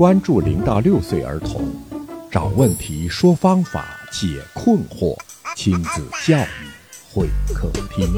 关注零到六岁儿童，找问题，说方法，解困惑，亲子教育会客厅。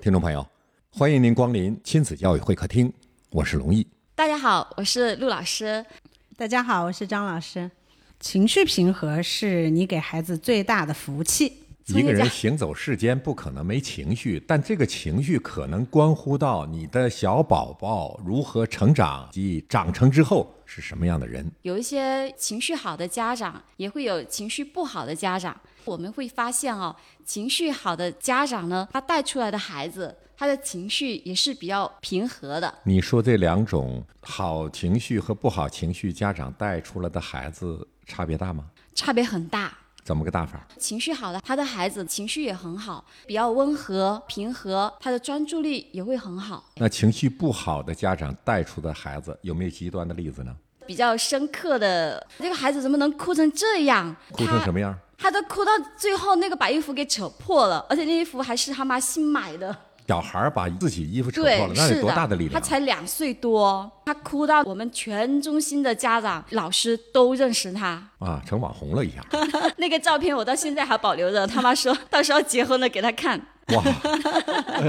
听众朋友，欢迎您光临亲子教育会客厅，我是龙毅。大家好，我是陆老师。大家好，我是张老师。情绪平和是你给孩子最大的福气。一个人行走世间不可能没情绪，但这个情绪可能关乎到你的小宝宝如何成长及长成之后是什么样的人。有一些情绪好的家长，也会有情绪不好的家长。我们会发现哦，情绪好的家长呢，他带出来的孩子，他的情绪也是比较平和的。你说这两种好情绪和不好情绪家长带出来的孩子差别大吗？差别很大。怎么个大法？情绪好的，他的孩子情绪也很好，比较温和平和，他的专注力也会很好。那情绪不好的家长带出的孩子有没有极端的例子呢？比较深刻的，这个孩子怎么能哭成这样？哭成什么样？他都哭到最后，那个把衣服给扯破了，而且那衣服还是他妈新买的。小孩把自己衣服扯破了，那得多大的力量？他才两岁多，他哭到我们全中心的家长、老师都认识他啊，成网红了一样。那个照片我到现在还保留着，他妈说到时候结婚了给他看。哇，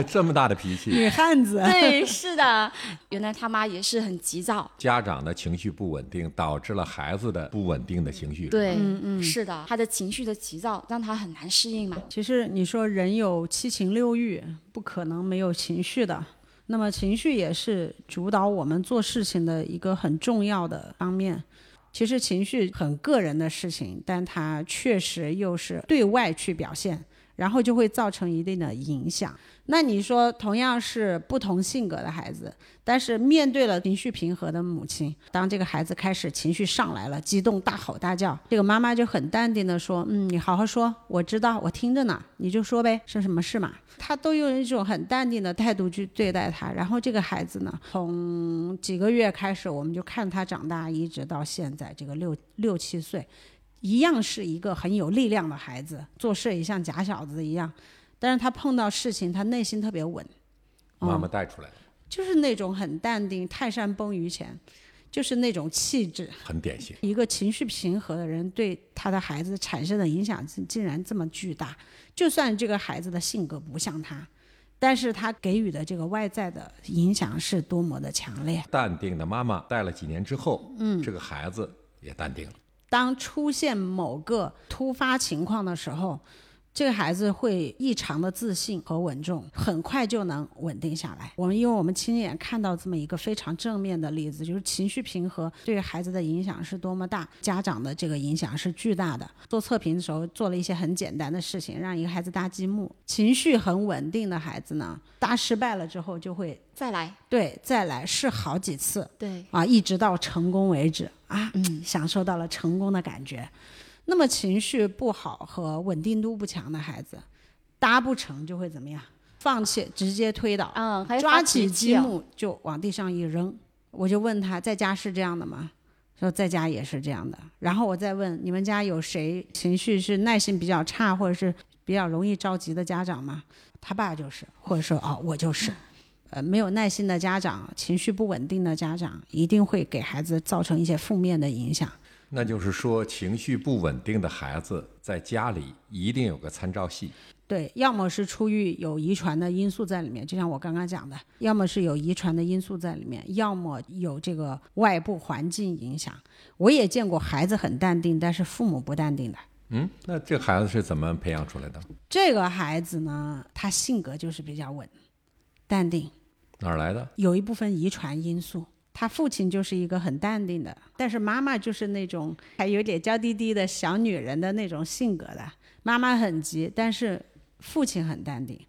这么大的脾气，女汉子。对，是的，原来他妈也是很急躁。家长的情绪不稳定，导致了孩子的不稳定的情绪。对，嗯嗯，是的，他的情绪的急躁让他很难适应嘛。其实你说人有七情六欲，不可能没有情绪的。那么情绪也是主导我们做事情的一个很重要的方面。其实情绪很个人的事情，但它确实又是对外去表现。然后就会造成一定的影响。那你说，同样是不同性格的孩子，但是面对了情绪平和的母亲，当这个孩子开始情绪上来了，激动大吼大叫，这个妈妈就很淡定的说：“嗯，你好好说，我知道，我听着呢，你就说呗，是什么事嘛？”他都用一种很淡定的态度去对待他。然后这个孩子呢，从几个月开始，我们就看他长大，一直到现在这个六六七岁。一样是一个很有力量的孩子，做事也像假小子一样，但是他碰到事情，他内心特别稳。妈妈带出来的，就是那种很淡定，泰山崩于前，就是那种气质，很典型。一个情绪平和的人，对他的孩子产生的影响竟然这么巨大。就算这个孩子的性格不像他，但是他给予的这个外在的影响是多么的强烈。淡定的妈妈带了几年之后，嗯，这个孩子也淡定了。当出现某个突发情况的时候，这个孩子会异常的自信和稳重，很快就能稳定下来。我们因为我们亲眼看到这么一个非常正面的例子，就是情绪平和对孩子的影响是多么大，家长的这个影响是巨大的。做测评的时候做了一些很简单的事情，让一个孩子搭积木，情绪很稳定的孩子呢，搭失败了之后就会再来，对，再来试好几次，对，啊，一直到成功为止啊，嗯，享受到了成功的感觉。那么情绪不好和稳定度不强的孩子，搭不成就会怎么样？放弃，直接推倒。嗯，抓起积木就往地上一扔。我就问他在家是这样的吗？说在家也是这样的。然后我再问你们家有谁情绪是耐心比较差或者是比较容易着急的家长吗？他爸就是，或者说哦我就是。呃，没有耐心的家长，情绪不稳定的家长，一定会给孩子造成一些负面的影响。那就是说，情绪不稳定的孩子在家里一定有个参照系。对，要么是出于有遗传的因素在里面，就像我刚刚讲的；要么是有遗传的因素在里面；要么有这个外部环境影响。我也见过孩子很淡定，但是父母不淡定的。嗯，那这孩子是怎么培养出来的？这个孩子呢，他性格就是比较稳、淡定。哪儿来的？有一部分遗传因素。他父亲就是一个很淡定的，但是妈妈就是那种还有点娇滴滴的小女人的那种性格的。妈妈很急，但是父亲很淡定，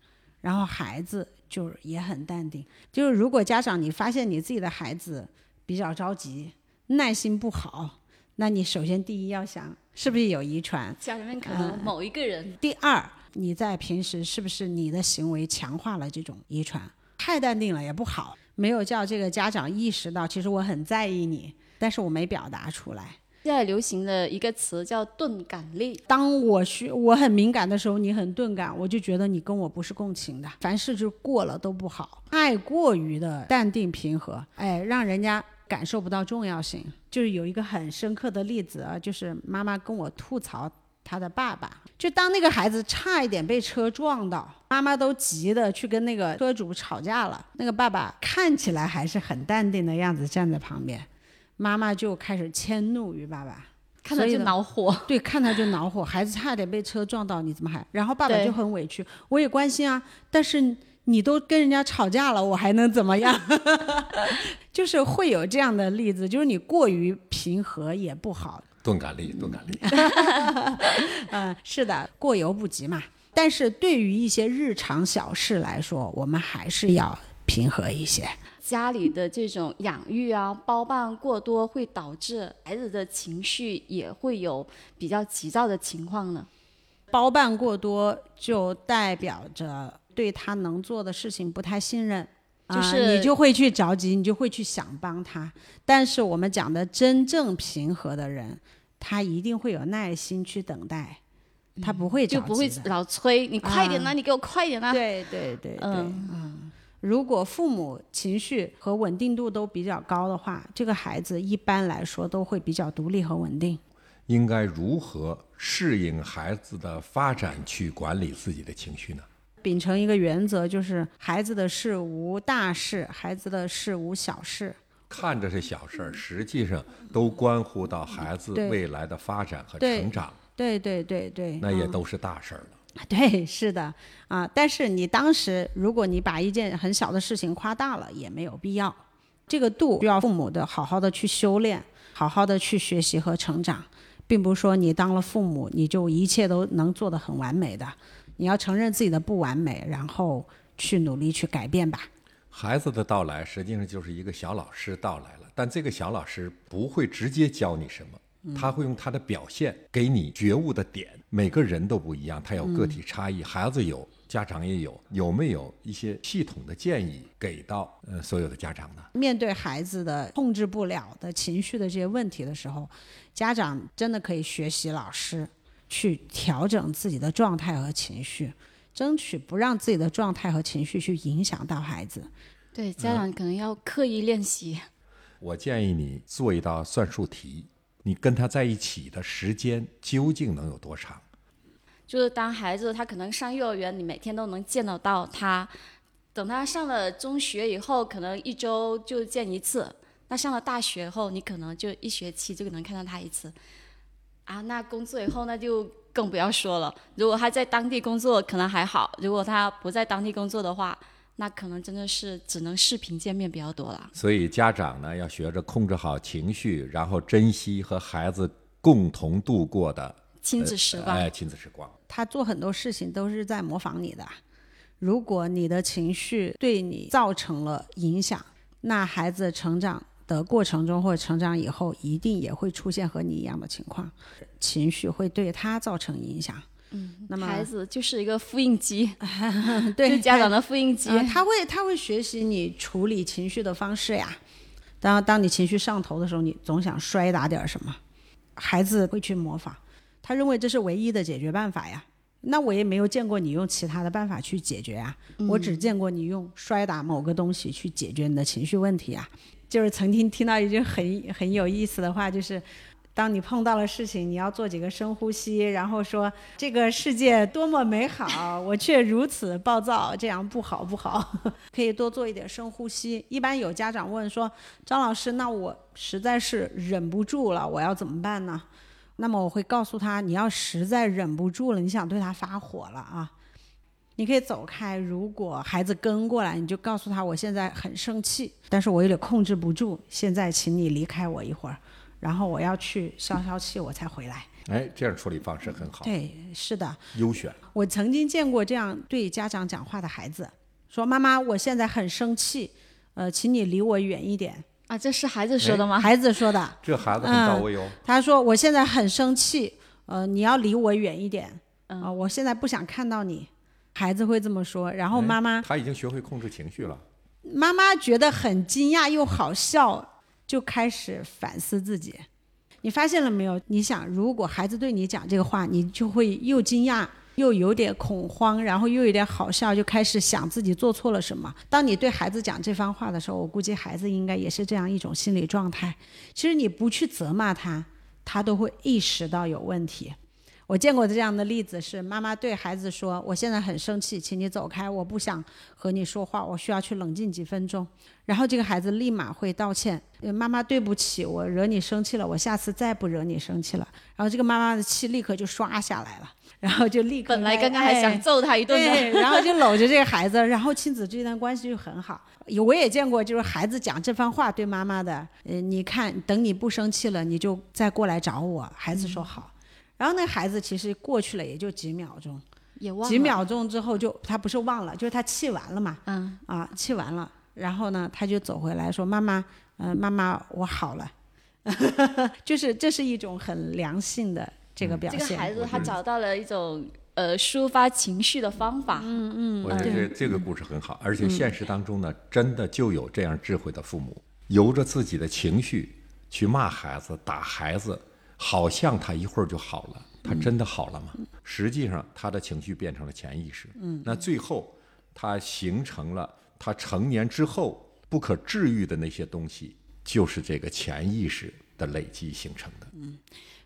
然后孩子就也很淡定。就是如果家长你发现你自己的孩子比较着急、耐心不好，那你首先第一要想是不是有遗传，家里面可能某一个人。第二，你在平时是不是你的行为强化了这种遗传？太淡定了也不好。没有叫这个家长意识到，其实我很在意你，但是我没表达出来。现在流行的一个词叫钝感力。当我需我很敏感的时候，你很钝感，我就觉得你跟我不是共情的。凡事就过了都不好，太过于的淡定平和，哎，让人家感受不到重要性。就是有一个很深刻的例子啊，就是妈妈跟我吐槽她的爸爸，就当那个孩子差一点被车撞到，妈妈都急的去跟那个车主吵架了，那个爸爸看起来还是很淡定的样子站在旁边，妈妈就开始迁怒于爸爸。看他就恼火，对，看他就恼火。孩子差点被车撞到，你怎么还？然后爸爸就很委屈，我也关心啊，但是你都跟人家吵架了，我还能怎么样？就是会有这样的例子，就是你过于平和也不好。钝感力，钝感力。嗯，是的，过犹不及嘛。但是对于一些日常小事来说，我们还是要平和一些。家里的这种养育啊，包办过多，会导致孩子的情绪也会有比较急躁的情况呢。包办过多就代表着对他能做的事情不太信任，就是你就会去着急，你就会去想帮他。但是我们讲的真正平和的人，他一定会有耐心去等待，他不会就不会老催你快点呐，你给我快点呐。对对对对，嗯。如果父母情绪和稳定度都比较高的话，这个孩子一般来说都会比较独立和稳定。应该如何适应孩子的发展去管理自己的情绪呢？秉承一个原则，就是孩子的事无大事，孩子的事无小事。看着是小事儿，实际上都关乎到孩子未来的发展和成长。对对对对，那也都是大事儿了。对，是的，啊，但是你当时，如果你把一件很小的事情夸大了，也没有必要。这个度需要父母的好好的去修炼，好好的去学习和成长，并不是说你当了父母，你就一切都能做得很完美的。你要承认自己的不完美，然后去努力去改变吧。孩子的到来实际上就是一个小老师到来了，但这个小老师不会直接教你什么。他会用他的表现给你觉悟的点。每个人都不一样，他有个体差异，孩子有，家长也有。有没有一些系统的建议给到呃所有的家长呢？面对孩子的控制不了的情绪的这些问题的时候，家长真的可以学习老师去调整自己的状态和情绪，争取不让自己的状态和情绪去影响到孩子。对，家长可能要刻意练习。我建议你做一道算术题。你跟他在一起的时间究竟能有多长？就是当孩子他可能上幼儿园，你每天都能见得到他；等他上了中学以后，可能一周就见一次；那上了大学后，你可能就一学期就能看到他一次。啊，那工作以后那就更不要说了。如果他在当地工作，可能还好；如果他不在当地工作的话，那可能真的是只能视频见面比较多了。所以家长呢，要学着控制好情绪，然后珍惜和孩子共同度过的亲子时光。哎，亲子时光。他做很多事情都是在模仿你的。如果你的情绪对你造成了影响，那孩子成长的过程中或者成长以后，一定也会出现和你一样的情况，情绪会对他造成影响。嗯，那么孩子就是一个复印机，对家长的复印机，他会他会学习你处理情绪的方式呀。当当你情绪上头的时候，你总想摔打点什么，孩子会去模仿，他认为这是唯一的解决办法呀。那我也没有见过你用其他的办法去解决啊，我只见过你用摔打某个东西去解决你的情绪问题啊。就是曾经听到一句很很有意思的话，就是。当你碰到了事情，你要做几个深呼吸，然后说这个世界多么美好，我却如此暴躁，这样不好不好。可以多做一点深呼吸。一般有家长问说：“张老师，那我实在是忍不住了，我要怎么办呢？”那么我会告诉他：你要实在忍不住了，你想对他发火了啊，你可以走开。如果孩子跟过来，你就告诉他：我现在很生气，但是我有点控制不住，现在请你离开我一会儿。然后我要去消消气，我才回来。哎，这样处理方式很好。对，是的，优选。我曾经见过这样对家长讲话的孩子，说：“妈妈，我现在很生气，呃，请你离我远一点。”啊，这是孩子说的吗？孩子说的。这孩子很到位哦。他说：“我现在很生气，呃，你要离我远一点。啊，我现在不想看到你。”孩子会这么说，然后妈妈他已经学会控制情绪了。妈妈觉得很惊讶又好笑。就开始反思自己，你发现了没有？你想，如果孩子对你讲这个话，你就会又惊讶。又有点恐慌，然后又有点好笑，就开始想自己做错了什么。当你对孩子讲这番话的时候，我估计孩子应该也是这样一种心理状态。其实你不去责骂他，他都会意识到有问题。我见过这样的例子是，妈妈对孩子说：“我现在很生气，请你走开，我不想和你说话，我需要去冷静几分钟。”然后这个孩子立马会道歉：“妈妈对不起，我惹你生气了，我下次再不惹你生气了。”然后这个妈妈的气立刻就刷下来了，然后就立刻本来刚刚还想揍他一顿的，然后就搂着这个孩子，然后亲子之间的关系就很好。我也见过，就是孩子讲这番话对妈妈的：“呃，你看，等你不生气了，你就再过来找我。”孩子说好。然后那孩子其实过去了也就几秒钟，也忘了几秒钟之后就他不是忘了，就是他气完了嘛，嗯啊气完了，然后呢他就走回来说妈妈，嗯妈妈我好了，就是这是一种很良性的这个表现。这个孩子他找到了一种呃抒发情绪的方法。嗯嗯，我觉得这这个故事很好，而且现实当中呢，真的就有这样智慧的父母，由着自己的情绪去骂孩子、打孩子。好像他一会儿就好了，他真的好了吗？实际上，他的情绪变成了潜意识。嗯，那最后，他形成了他成年之后不可治愈的那些东西，就是这个潜意识的累积形成的。嗯，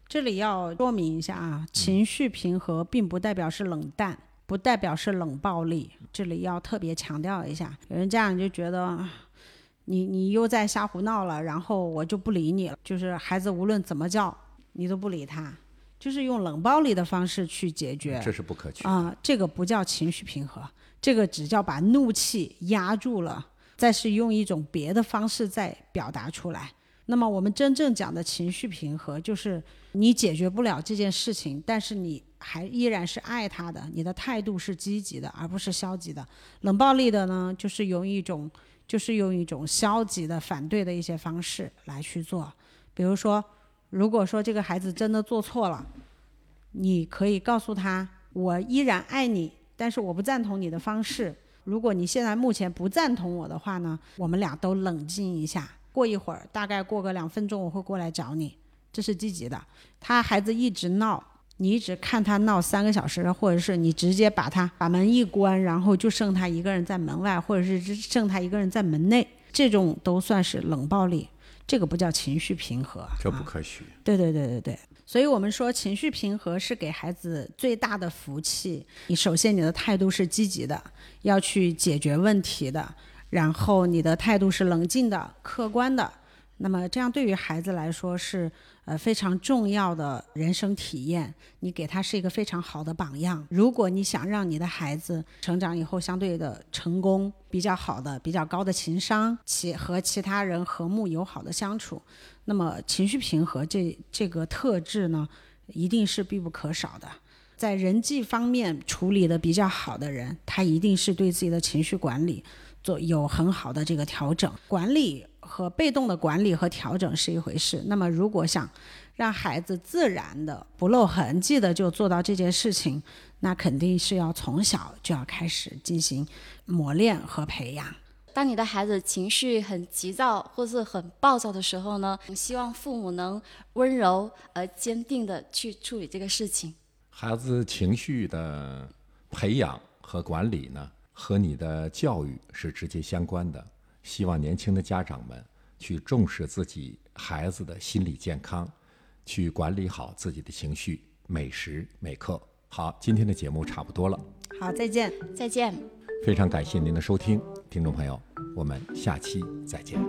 这里要说明一下啊，情绪平和并不代表是冷淡，不代表是冷暴力。这里要特别强调一下，有人家长就觉得。你你又在瞎胡闹了，然后我就不理你了。就是孩子无论怎么叫。你都不理他，就是用冷暴力的方式去解决，这是不可取啊！这个不叫情绪平和，这个只叫把怒气压住了，再是用一种别的方式再表达出来。那么我们真正讲的情绪平和，就是你解决不了这件事情，但是你还依然是爱他的，你的态度是积极的，而不是消极的。冷暴力的呢，就是用一种，就是用一种消极的、反对的一些方式来去做，比如说。如果说这个孩子真的做错了，你可以告诉他，我依然爱你，但是我不赞同你的方式。如果你现在目前不赞同我的话呢，我们俩都冷静一下，过一会儿，大概过个两分钟，我会过来找你。这是积极的。他孩子一直闹，你一直看他闹三个小时，或者是你直接把他把门一关，然后就剩他一个人在门外，或者是剩他一个人在门内，这种都算是冷暴力。这个不叫情绪平和，这不可取。对对对对对，所以我们说情绪平和是给孩子最大的福气。你首先你的态度是积极的，要去解决问题的，然后你的态度是冷静的、客观的。那么这样对于孩子来说是。呃，非常重要的人生体验，你给他是一个非常好的榜样。如果你想让你的孩子成长以后相对的成功，比较好的、比较高的情商，其和其他人和睦友好的相处，那么情绪平和这这个特质呢，一定是必不可少的。在人际方面处理的比较好的人，他一定是对自己的情绪管理做有很好的这个调整管理。和被动的管理和调整是一回事。那么，如果想让孩子自然的、不露痕迹的就做到这件事情，那肯定是要从小就要开始进行磨练和培养。当你的孩子情绪很急躁或是很暴躁的时候呢，希望父母能温柔而坚定的去处理这个事情。孩子情绪的培养和管理呢，和你的教育是直接相关的。希望年轻的家长们去重视自己孩子的心理健康，去管理好自己的情绪，每时每刻。好，今天的节目差不多了。好，再见，再见。非常感谢您的收听，听众朋友，我们下期再见。